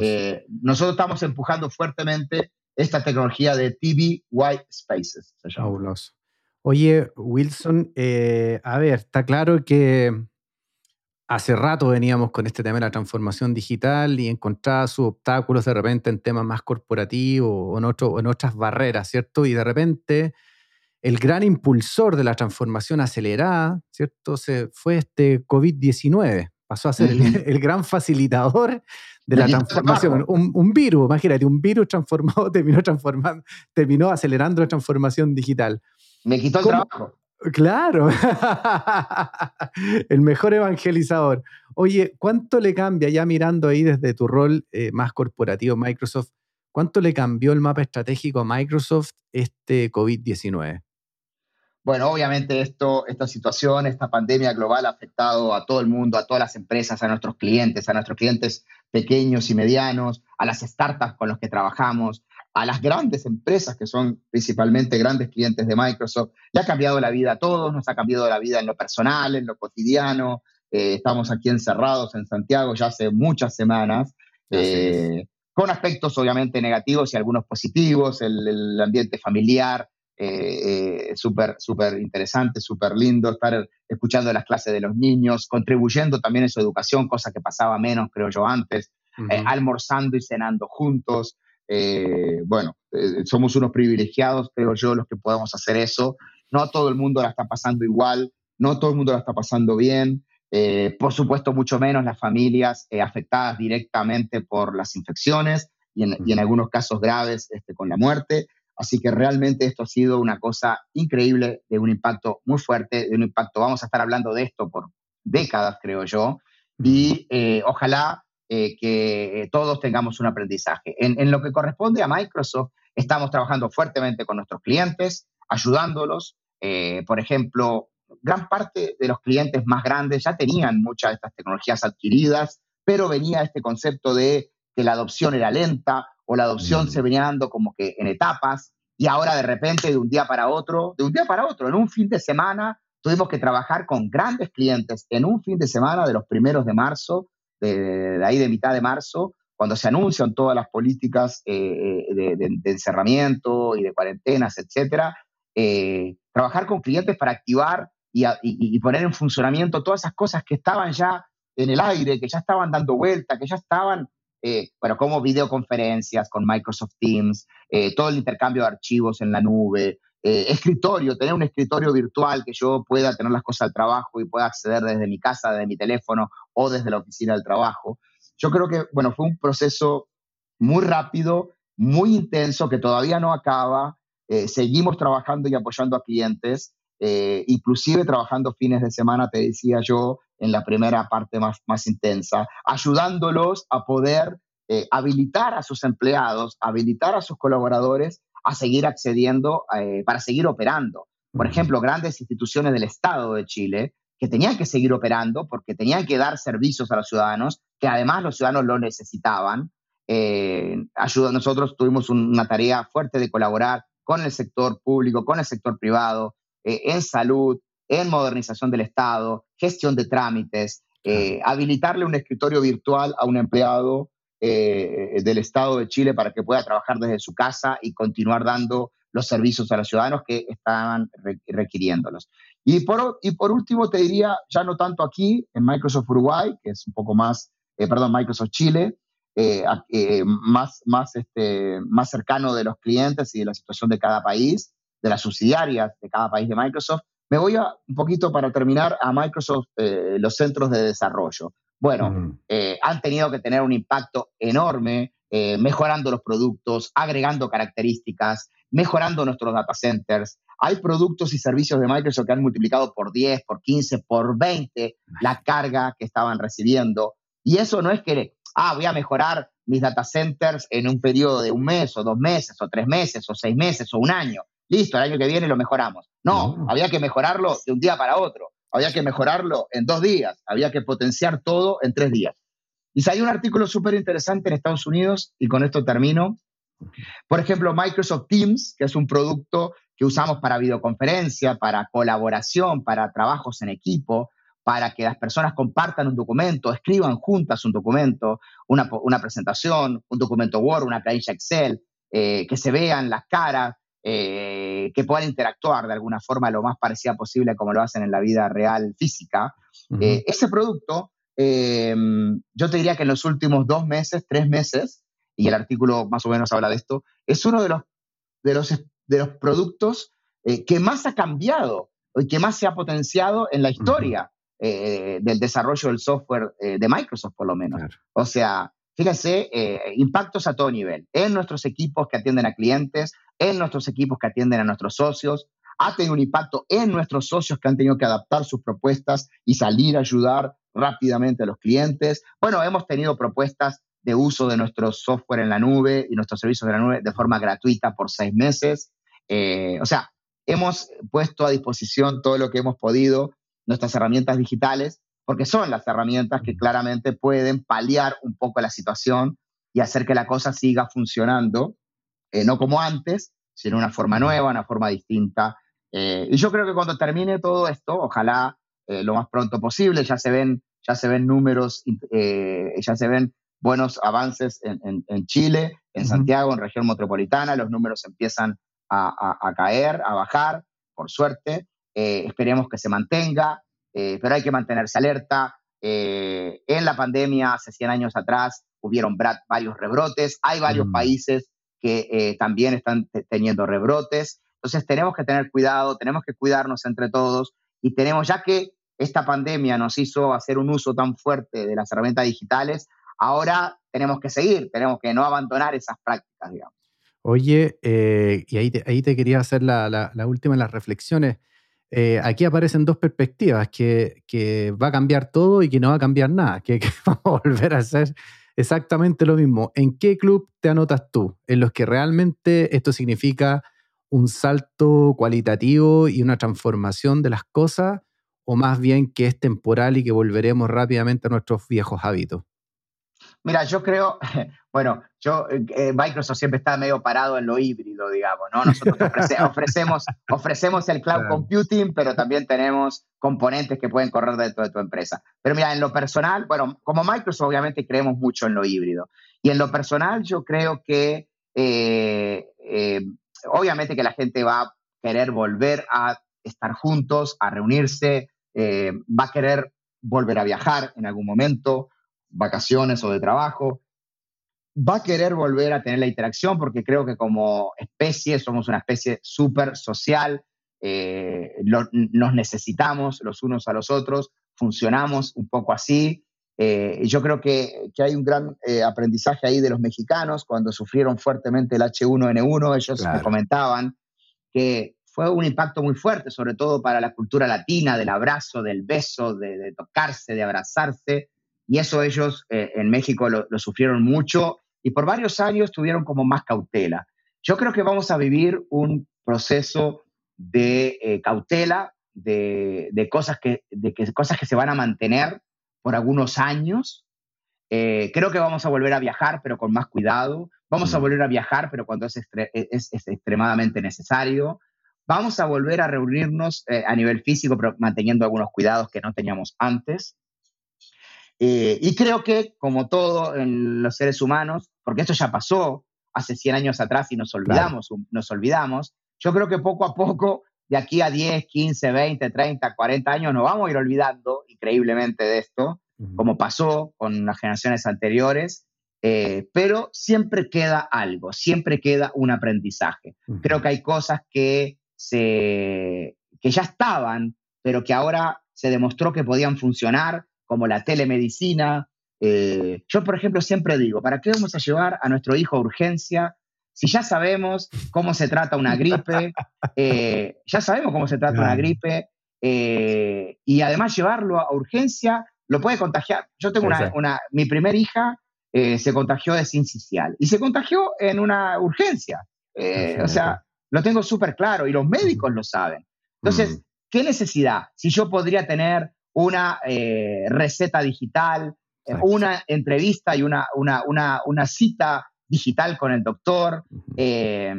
Eh, nosotros estamos empujando fuertemente esta tecnología de TV White Spaces. Fabuloso. Oye, Wilson, eh, a ver, está claro que hace rato veníamos con este tema de la transformación digital y encontraba sus obstáculos de repente en temas más corporativos o en, otro, en otras barreras, ¿cierto? Y de repente el gran impulsor de la transformación acelerada, ¿cierto? Se, fue este COVID-19, pasó a ser el, gran facilitador de la transformación. Un, virus, imagínate, un virus transformado terminó, transformando, terminó acelerando la transformación digital. Me quitó el trabajo. Claro, el mejor evangelizador. Oye, ¿cuánto le cambia, ya mirando ahí desde tu rol eh, más corporativo Microsoft, cuánto le cambió el mapa estratégico a Microsoft este COVID-19? Bueno, obviamente esto, esta situación, esta pandemia global ha afectado a todo el mundo, a todas las empresas, a nuestros clientes, a nuestros clientes pequeños y medianos, a las startups con los que trabajamos, a las grandes empresas que son principalmente grandes clientes de Microsoft. Le ha cambiado la vida a todos, nos ha cambiado la vida en lo personal, en lo cotidiano. Eh, estamos aquí encerrados en Santiago ya hace muchas semanas, eh, con aspectos obviamente negativos y algunos positivos, el, ambiente familiar eh, súper, súper interesante, súper lindo estar escuchando las clases de los niños, contribuyendo también en su educación, cosa que pasaba menos, creo yo, antes, almorzando y cenando juntos. Bueno, somos unos privilegiados, creo yo, los que podemos hacer eso. No todo el mundo la está pasando igual, no todo el mundo la está pasando bien. Eh, por supuesto, mucho menos las familias eh, afectadas directamente por las infecciones y en, algunos casos graves este, con la muerte. Así que realmente esto ha sido una cosa increíble, de un impacto muy fuerte, de un impacto, vamos a estar hablando de esto por décadas, creo yo, y eh, ojalá que todos tengamos un aprendizaje. En, en, lo que corresponde a Microsoft, estamos trabajando fuertemente con nuestros clientes, ayudándolos. por ejemplo, gran parte de los clientes más grandes ya tenían muchas de estas tecnologías adquiridas, pero venía este concepto de que la adopción era lenta o la adopción se mm. venía dando como que en etapas y ahora de repente de un día para otro, de un día para otro, en un fin de semana, tuvimos que trabajar con grandes clientes en un fin de semana de los primeros de marzo, de, ahí de mitad de marzo, cuando se anuncian todas las políticas eh, eh, de, encerramiento y de cuarentenas, etcétera, eh, trabajar con clientes para activar y, poner en funcionamiento todas esas cosas que estaban ya en el aire, que ya estaban dando vuelta, que ya estaban, eh, bueno, como videoconferencias con Microsoft Teams, todo el intercambio de archivos en la nube, eh, escritorio, tener un escritorio virtual que yo pueda tener las cosas al trabajo y pueda acceder desde mi casa, desde mi teléfono o desde la oficina del trabajo. Yo creo que, bueno, fue un proceso muy rápido, muy intenso, que todavía no acaba. seguimos trabajando y apoyando a clientes. Eh, inclusive trabajando fines de semana, te decía yo, en la primera parte más, más intensa, ayudándolos a poder eh, habilitar a sus empleados, habilitar a sus colaboradores a seguir accediendo, eh, para seguir operando. Por ejemplo, grandes instituciones del Estado de Chile que tenían que seguir operando porque tenían que dar servicios a los ciudadanos, que además los ciudadanos lo necesitaban. ayuda, nosotros tuvimos una tarea fuerte de colaborar con el sector público, con el sector privado, eh, en salud, en modernización del Estado, gestión de trámites, eh, habilitarle un escritorio virtual a un empleado eh, del Estado de Chile para que pueda trabajar desde su casa y continuar dando los servicios a los ciudadanos que estaban requiriéndolos. Y por, y por último, te diría, ya no tanto aquí, en Microsoft Uruguay, que es un poco más, perdón, Microsoft Chile, más, más, este, más cercano de los clientes y de la situación de cada país, de las subsidiarias de cada país de Microsoft. Me voy a, un poquito para terminar a Microsoft, eh, los centros de desarrollo. Bueno, mm. eh, han tenido que tener un impacto enorme eh, mejorando los productos, agregando características, mejorando nuestros data centers. Hay productos y servicios de Microsoft que han multiplicado por 10, por 15, por 20 la carga que estaban recibiendo. Y eso no es que, ah, voy a mejorar mis data centers en un periodo de un mes o dos meses o tres meses o seis meses o un año listo, el año que viene lo mejoramos. No, había que mejorarlo de un día para otro, había que mejorarlo en dos días, había que potenciar todo en tres días. Y salió un artículo súper interesante en Estados Unidos, y con esto termino. Por ejemplo, Microsoft Teams, que es un producto que usamos para videoconferencia, para colaboración, para trabajos en equipo, para que las personas compartan un documento, escriban juntas un documento, una, presentación, un documento Word, una planilla Excel, eh, que se vean las caras, eh, que puedan interactuar de alguna forma lo más parecida posible como lo hacen en la vida real física. Eh, ese producto, eh, yo te diría que en los últimos dos meses, tres meses, y el artículo más o menos habla de esto, es uno de los, de los, de los productos que más ha cambiado y que más se ha potenciado en la historia del desarrollo del software de Microsoft, por lo menos. O sea, Fíjense, impactos a todo nivel, en nuestros equipos que atienden a clientes, en nuestros equipos que atienden a nuestros socios, ha tenido un impacto en nuestros socios que han tenido que adaptar sus propuestas y salir a ayudar rápidamente a los clientes. Bueno, hemos tenido propuestas de uso de nuestro software en la nube y nuestros servicios de la nube de forma gratuita por seis meses. Eh, o sea, hemos puesto a disposición todo lo que hemos podido, nuestras herramientas digitales, porque son las herramientas que claramente pueden paliar un poco la situación y hacer que la cosa siga funcionando eh, no como antes, sino una forma nueva, una forma distinta. Eh, y yo creo que cuando termine todo esto, ojalá eh, lo más pronto posible, ya se ven, ya se ven números, ya se ven buenos avances en, Chile, en Santiago, en región metropolitana, los números empiezan a, caer, a bajar, por suerte. Esperemos que se mantenga, pero hay que mantenerse alerta. En la pandemia, hace 100 años atrás, hubieron varios rebrotes. Hay varios mm. países que también están teniendo rebrotes. Entonces tenemos que tener cuidado, tenemos que cuidarnos entre todos y tenemos, ya que esta pandemia nos hizo hacer un uso tan fuerte de las herramientas digitales, ahora tenemos que seguir, tenemos que no abandonar esas prácticas, digamos. Oye, eh, y ahí te, ahí te, quería hacer la, la, última de las reflexiones. Eh, aquí aparecen dos perspectivas, que, que, va a cambiar todo y que no va a cambiar nada, que, que, vamos a volver a hacer exactamente lo mismo. ¿En qué club te anotas tú? ¿En los que realmente esto significa un salto cualitativo y una transformación de las cosas? ¿O más bien que es temporal y que volveremos rápidamente a nuestros viejos hábitos? Mira, yo creo, bueno, yo, eh, Microsoft siempre está medio parado en lo híbrido, digamos, ¿no? Nosotros ofrecemos, ofrecemos el cloud computing, pero también tenemos componentes que pueden correr dentro de tu empresa. Pero mira, en lo personal, bueno, como Microsoft obviamente creemos mucho en lo híbrido. Y en lo personal yo creo que, eh, eh, obviamente que la gente va a querer volver a estar juntos, a reunirse, va a querer volver a viajar en algún momento vacaciones o de trabajo, va a querer volver a tener la interacción porque creo que como especie somos una especie súper social, eh, nos necesitamos los unos a los otros, funcionamos un poco así. Eh, yo creo que, que, hay un gran eh, aprendizaje ahí de los mexicanos cuando sufrieron fuertemente el H1N1, ellos me comentaban que fue un impacto muy fuerte, sobre todo para la cultura latina, del abrazo, del beso, de tocarse, de abrazarse. Y eso ellos eh, en México lo, sufrieron mucho y por varios años tuvieron como más cautela. Yo creo que vamos a vivir un proceso de eh, cautela, de, cosas que, de que, cosas que se van a mantener por algunos años. Eh, creo que vamos a volver a viajar, pero con más cuidado. Vamos a volver a viajar, pero cuando es, es, es extremadamente necesario. Vamos a volver a reunirnos a nivel físico, pero manteniendo algunos cuidados que no teníamos antes. Eh, y creo que, como todo en los seres humanos, porque esto ya pasó hace 100 años atrás y nos olvidamos, nos olvidamos, yo creo que poco a poco, de aquí a 10, 15, 20, 30, 40 años, nos vamos a ir olvidando increíblemente de esto, como pasó con las generaciones anteriores, eh, pero siempre queda algo, siempre queda un aprendizaje. Creo que hay cosas que, se, que ya estaban, pero que ahora se demostró que podían funcionar como la telemedicina. Eh, yo, por ejemplo, siempre digo, ¿para qué vamos a llevar a nuestro hijo a urgencia si ya sabemos cómo se trata una gripe? Eh, ya sabemos cómo se trata una gripe eh, y además llevarlo a urgencia lo puede contagiar. Yo tengo una, mi primera hija se contagió de sincicial y se contagió en una urgencia. o sea, lo tengo súper claro y los médicos lo saben. Entonces, mm. ¿qué necesidad? Si yo podría tener una eh, receta digital, eh, una entrevista y una, una, cita digital con el doctor eh,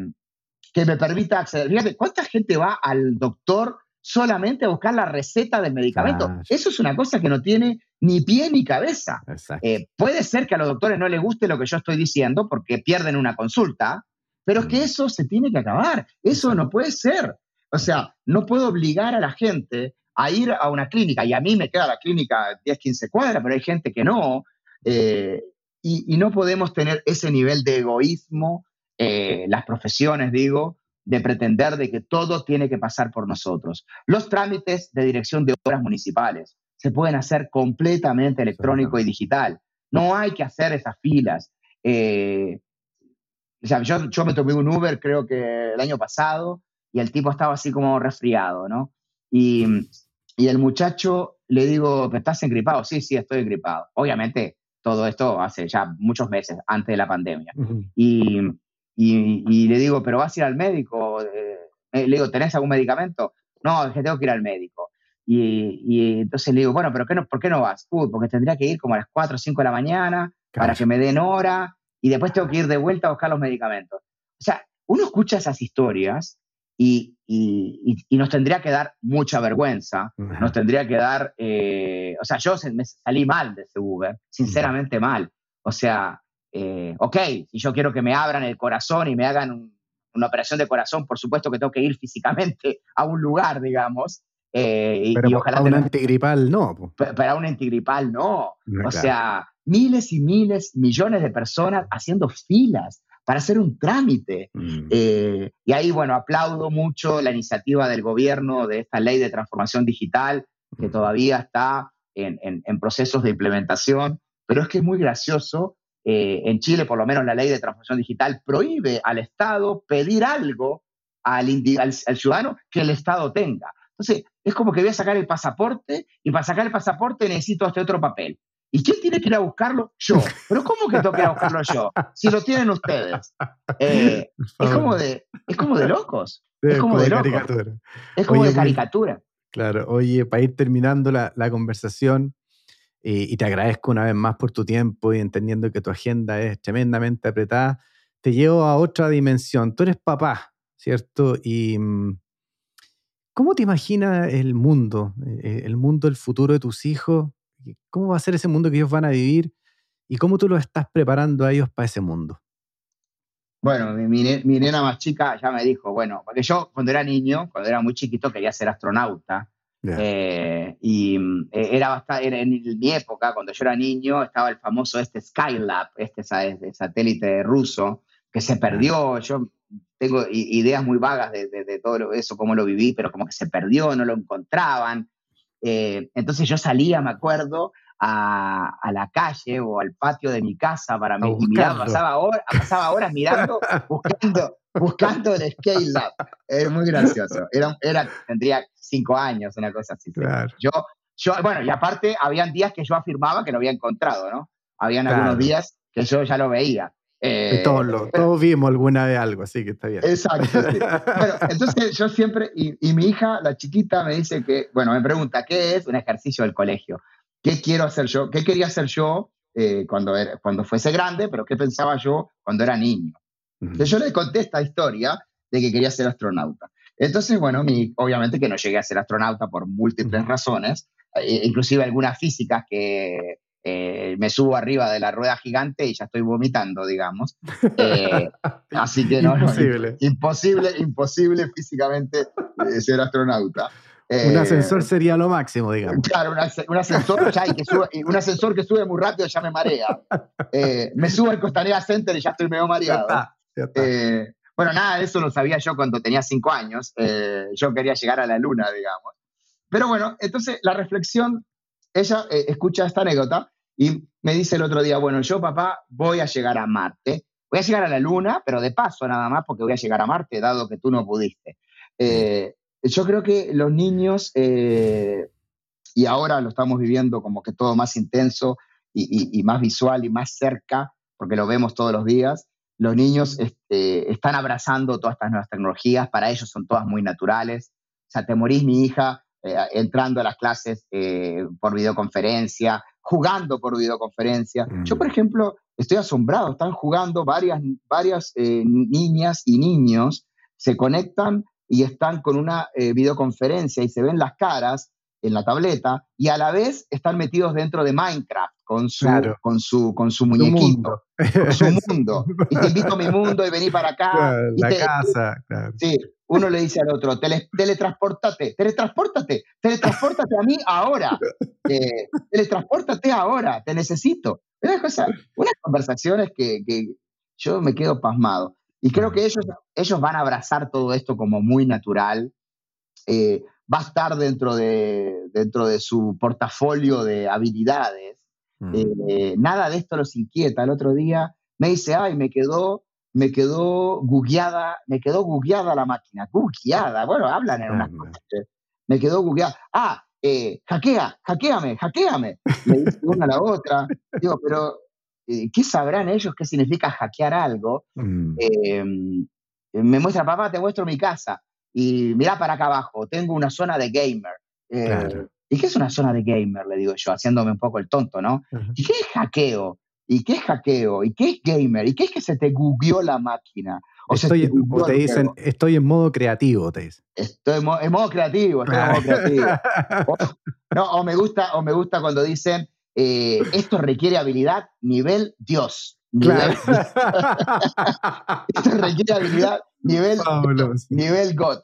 que me permita acceder. Fíjate, ¿cuánta gente va al doctor solamente a buscar la receta del medicamento? Eso es una cosa que no tiene ni pie ni cabeza. puede ser que a los doctores no les guste lo que yo estoy diciendo porque pierden una consulta, pero es que eso se tiene que acabar. Eso no puede ser. O sea, no puedo obligar a la gente a ir a una clínica, y a mí me queda la clínica 10, 15 cuadras, pero hay gente que no, eh, y, no podemos tener ese nivel de egoísmo, eh, las profesiones, digo, de pretender de que todo tiene que pasar por nosotros. Los trámites de dirección de obras municipales se pueden hacer completamente electrónico y digital. No hay que hacer esas filas. Eh, o sea, yo, yo me tomé un Uber creo que el año pasado y el tipo estaba así como resfriado, ¿no? Y, y el muchacho le digo, ¿estás engripado? Sí, sí, estoy engripado. Obviamente, todo esto hace ya muchos meses, antes de la pandemia. y, y, le digo, ¿pero vas a ir al médico? Eh, le digo, ¿tenés algún medicamento? No, es que tengo que ir al médico. Y, y entonces le digo, bueno, ¿pero qué no, por qué no vas? porque tendría que ir como a las 4 o 5 de la mañana para que me den hora y después tengo que ir de vuelta a buscar los medicamentos. O sea, uno escucha esas historias y, nos tendría que dar mucha vergüenza, nos tendría que dar, eh, o sea, yo me salí mal de ese Uber, sinceramente mal. O sea, eh, ok, si yo quiero que me abran el corazón y me hagan una operación de corazón, por supuesto que tengo que ir físicamente a un lugar, digamos. Eh, pero y, ojalá para un antigripal no. Para un antigripal no. o sea, miles y miles, millones de personas haciendo filas para hacer un trámite. Mm. Eh, y ahí, bueno, aplaudo mucho la iniciativa del gobierno de esta ley de transformación digital, que mm. todavía está en, en, procesos de implementación, pero es que es muy gracioso. Eh, en Chile, por lo menos, la ley de transformación digital prohíbe al Estado pedir algo al, al, al ciudadano que el Estado tenga. Entonces, es como que voy a sacar el pasaporte y para sacar el pasaporte necesito este otro papel. ¿Y quién tiene que ir a buscarlo? Yo. Pero ¿cómo que tengo que ir a buscarlo yo? Si lo tienen ustedes. Eh, es, como de, es como de locos. Es como de, Caricatura. Es como de caricatura. Claro. Oye, para ir terminando la, conversación, y, y, te agradezco una vez más por tu tiempo y entendiendo que tu agenda es tremendamente apretada, te llevo a otra dimensión. Tú eres papá, ¿cierto? Y mm, ¿cómo te imaginas el mundo, eh, el mundo, el futuro de tus hijos? ¿Cómo va a ser ese mundo que ellos van a vivir? ¿Y cómo tú los estás preparando a ellos para ese mundo? Bueno, mi, nena más chica ya me dijo, bueno, porque yo cuando era niño, cuando era muy chiquito, quería ser astronauta. Eh, y mm, e, era bastante, en mi época, cuando yo era niño, estaba el famoso este Skylab, este, satélite ruso, que se perdió. Yo tengo ideas muy vagas de, de, todo eso, cómo lo viví, pero como que se perdió, no lo encontraban. Eh, entonces yo salía, me acuerdo, a, la calle o al patio de mi casa para mí, y pasaba, horas mirando, buscando, buscando el Scale Lab. Es muy gracioso. Era, era, tendría cinco años, una cosa así. Yo, yo, bueno, y aparte, habían días que yo afirmaba que lo había encontrado, ¿no? Habían algunos días que yo ya lo veía. Eh, todos, todos, vimos alguna vez algo, así que está bien. Exacto. bueno, entonces yo siempre, y, y, mi hija, la chiquita, me dice que, bueno, me pregunta, ¿qué es un ejercicio del colegio? ¿Qué quiero hacer yo? ¿Qué quería hacer yo eh, cuando, era, cuando fuese grande, pero qué pensaba yo cuando era niño? Entonces yo le conté esta historia de que quería ser astronauta. Entonces, bueno, mi, obviamente que no llegué a ser astronauta por múltiples razones, eh, inclusive algunas físicas que eh, me subo arriba de la rueda gigante y ya estoy vomitando, digamos. Eh, así que no, imposible. imposible, imposible físicamente eh, ser astronauta. un ascensor sería lo máximo, digamos. Claro, un, ascensor, que sube, un ascensor que sube muy rápido ya me marea. me subo al Costanera Center y ya estoy medio mareado. bueno, nada de eso lo sabía yo cuando tenía cinco años. yo quería llegar a la luna, digamos. Pero bueno, entonces la reflexión ella escucha esta anécdota y me dice el otro día, bueno, yo papá voy a llegar a Marte, voy a llegar a la Luna, pero de paso nada más porque voy a llegar a Marte, dado que tú no pudiste. Eh, yo creo que los niños, eh, y ahora lo estamos viviendo como que todo más intenso y, más visual y más cerca, porque lo vemos todos los días, los niños este, están abrazando todas estas nuevas tecnologías, para ellos son todas muy naturales. O sea, te morís mi hija eh, entrando a las clases por videoconferencia, jugando por videoconferencia. Yo, por mm. ejemplo, estoy asombrado, están jugando varias, varias eh, niñas y niños, se conectan y están con una eh, videoconferencia y se ven las caras en la tableta y a la vez están metidos dentro de Minecraft con su, con su, con su muñequito, con su mundo. Y te invito a mi mundo y vení para acá. la casa, Sí, uno le dice al otro, Tele, teletransportate, teletransportate, teletransportate a mí ahora, eh, teletransportate ahora, te necesito. Una cosa, unas conversaciones que, que, yo me quedo pasmado. Y creo que ellos, ellos van a abrazar todo esto como muy natural. Eh, va a estar dentro de, dentro de su portafolio de habilidades. Mm. Eh, nada de esto los inquieta. El otro día me dice, ay, me quedó me quedó gugueada, me quedó gugueada la máquina, gugueada, bueno, hablan en unas cosas, me quedó gugueada. Ah, eh, hackea, hackeame, hackeame. Le dice una a la otra. Digo, pero eh, ¿qué sabrán ellos qué significa hackear algo? Mm. Em, me muestra, papá, te muestro mi casa. Y mira para acá abajo, tengo una zona de gamer. Eh, ¿Y qué es una zona de gamer? Le digo yo, haciéndome un poco el tonto, ¿no? ¿Y qué es hackeo? ¿Y qué es hackeo? ¿Y qué es gamer? ¿Y qué es que se te gugueó la máquina? O, estoy, te, dicen, estoy en modo creativo, te dicen. Estoy en, modo creativo, estoy en modo creativo. o, no, o me gusta, o me gusta cuando dicen, eh, esto requiere habilidad nivel Dios. esto requiere habilidad nivel, nivel God.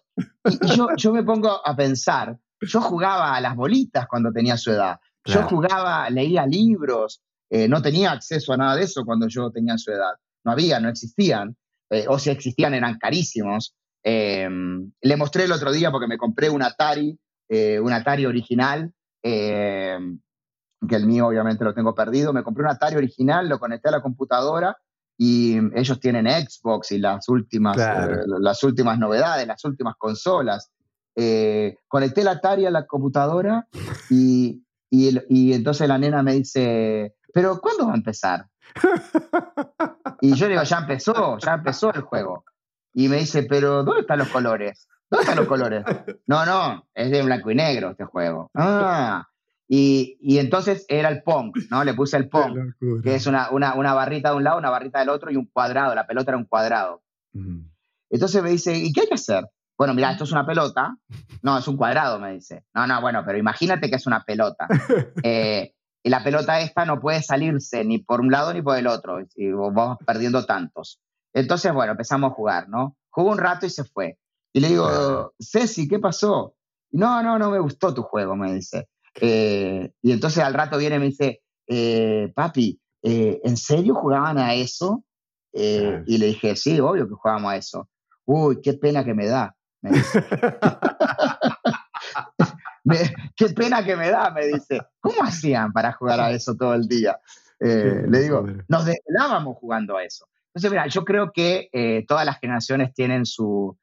Y, yo, yo me pongo a pensar, yo jugaba a las bolitas cuando tenía su edad. Yo jugaba, leía libros, eh, no tenía acceso a nada de eso cuando yo tenía su edad. No había, no existían. Eh, o si existían eran carísimos. Em, le mostré el otro día porque me compré un Atari, eh, un Atari original, em, que el mío obviamente lo tengo perdido. Me compré un Atari original, lo conecté a la computadora y ellos tienen Xbox y las últimas, las últimas novedades, las últimas consolas. conecté el Atari a la computadora y, y, entonces la nena me dice, pero ¿cuándo va a empezar? Y yo digo, ya empezó, ya empezó el juego. Y me dice, pero ¿dónde están los colores? ¿Dónde están los colores? No, no, es de blanco y negro este juego. Ah, y, y entonces era el Pong, ¿no? Le puse el Pong, que es una, una, una, barrita de un lado, una barrita del otro y un cuadrado. La pelota era un cuadrado. Entonces me dice, ¿y qué hay que hacer? Bueno, mira, esto es una pelota. No, es un cuadrado, me dice. No, no, bueno, pero imagínate que es una pelota. Eh, y la pelota esta no puede salirse ni por un lado ni por el otro. Y vamos perdiendo tantos. Entonces, bueno, empezamos a jugar, ¿no? Jugó un rato y se fue. Y le digo, Ceci, ¿qué pasó? No, no, no me gustó tu juego, me dice. Eh, y entonces al rato viene y me dice, eh, papi, ¿en serio jugaban a eso? Y le dije, sí, obvio que jugábamos a eso. Uy, qué pena que me da. qué pena que me da, me dice. ¿Cómo hacían para jugar a eso todo el día? Eh, le digo, nos desvelábamos jugando a eso. Entonces, mira, yo creo que eh, todas las generaciones tienen sus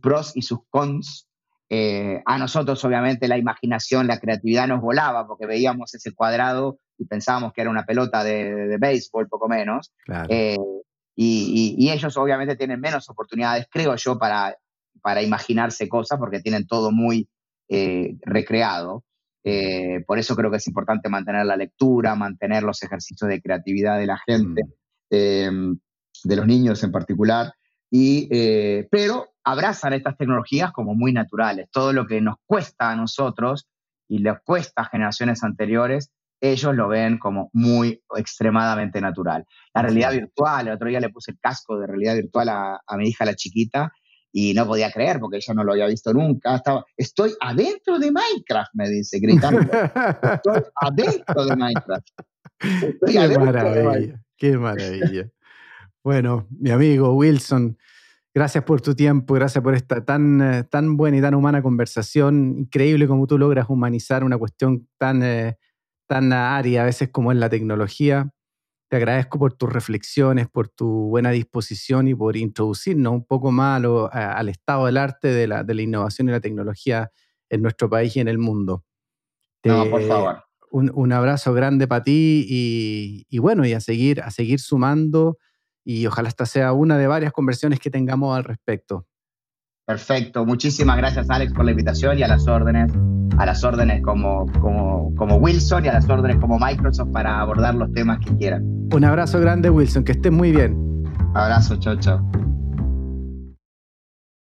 pros y sus cons. Eh, a nosotros, obviamente, la imaginación, la creatividad nos volaba porque veíamos ese cuadrado y pensábamos que era una pelota de, béisbol, poco menos. y, y, ellos, obviamente, tienen menos oportunidades, creo yo, para para imaginarse cosas porque tienen todo muy eh, recreado. Eh, por eso creo que es importante mantener la lectura, mantener los ejercicios de creatividad de la gente, mm. em, de los niños en particular, y, eh, pero abrazan estas tecnologías como muy naturales. Todo lo que nos cuesta a nosotros y les cuesta a generaciones anteriores, ellos lo ven como muy extremadamente natural. La realidad virtual, el otro día le puse el casco de realidad virtual a, a mi hija, la chiquita, y no podía creer porque ella no lo había visto nunca. Estaba, estoy adentro de Minecraft, me dice, gritando. estoy adentro de Minecraft. qué maravilla, qué maravilla. Bueno, mi amigo Wilson, gracias por tu tiempo, gracias por esta tan, eh, tan buena y tan humana conversación. Increíble cómo tú logras humanizar una cuestión tan, eh, tan área a veces como es la tecnología. Te agradezco por tus reflexiones, por tu buena disposición y por introducirnos un poco más al estado del arte de la, de la, innovación y la tecnología en nuestro país y en el mundo. no, por favor. Un, un abrazo grande para ti y, y, bueno, y a seguir, a seguir sumando y ojalá esta sea una de varias conversiones que tengamos al respecto. Perfecto, muchísimas gracias Alex por la invitación y a las órdenes, a las órdenes como, como, como Wilson y a las órdenes como Microsoft para abordar los temas que quieran. Un abrazo grande Wilson, que estés muy bien. Abrazo, chao, chao.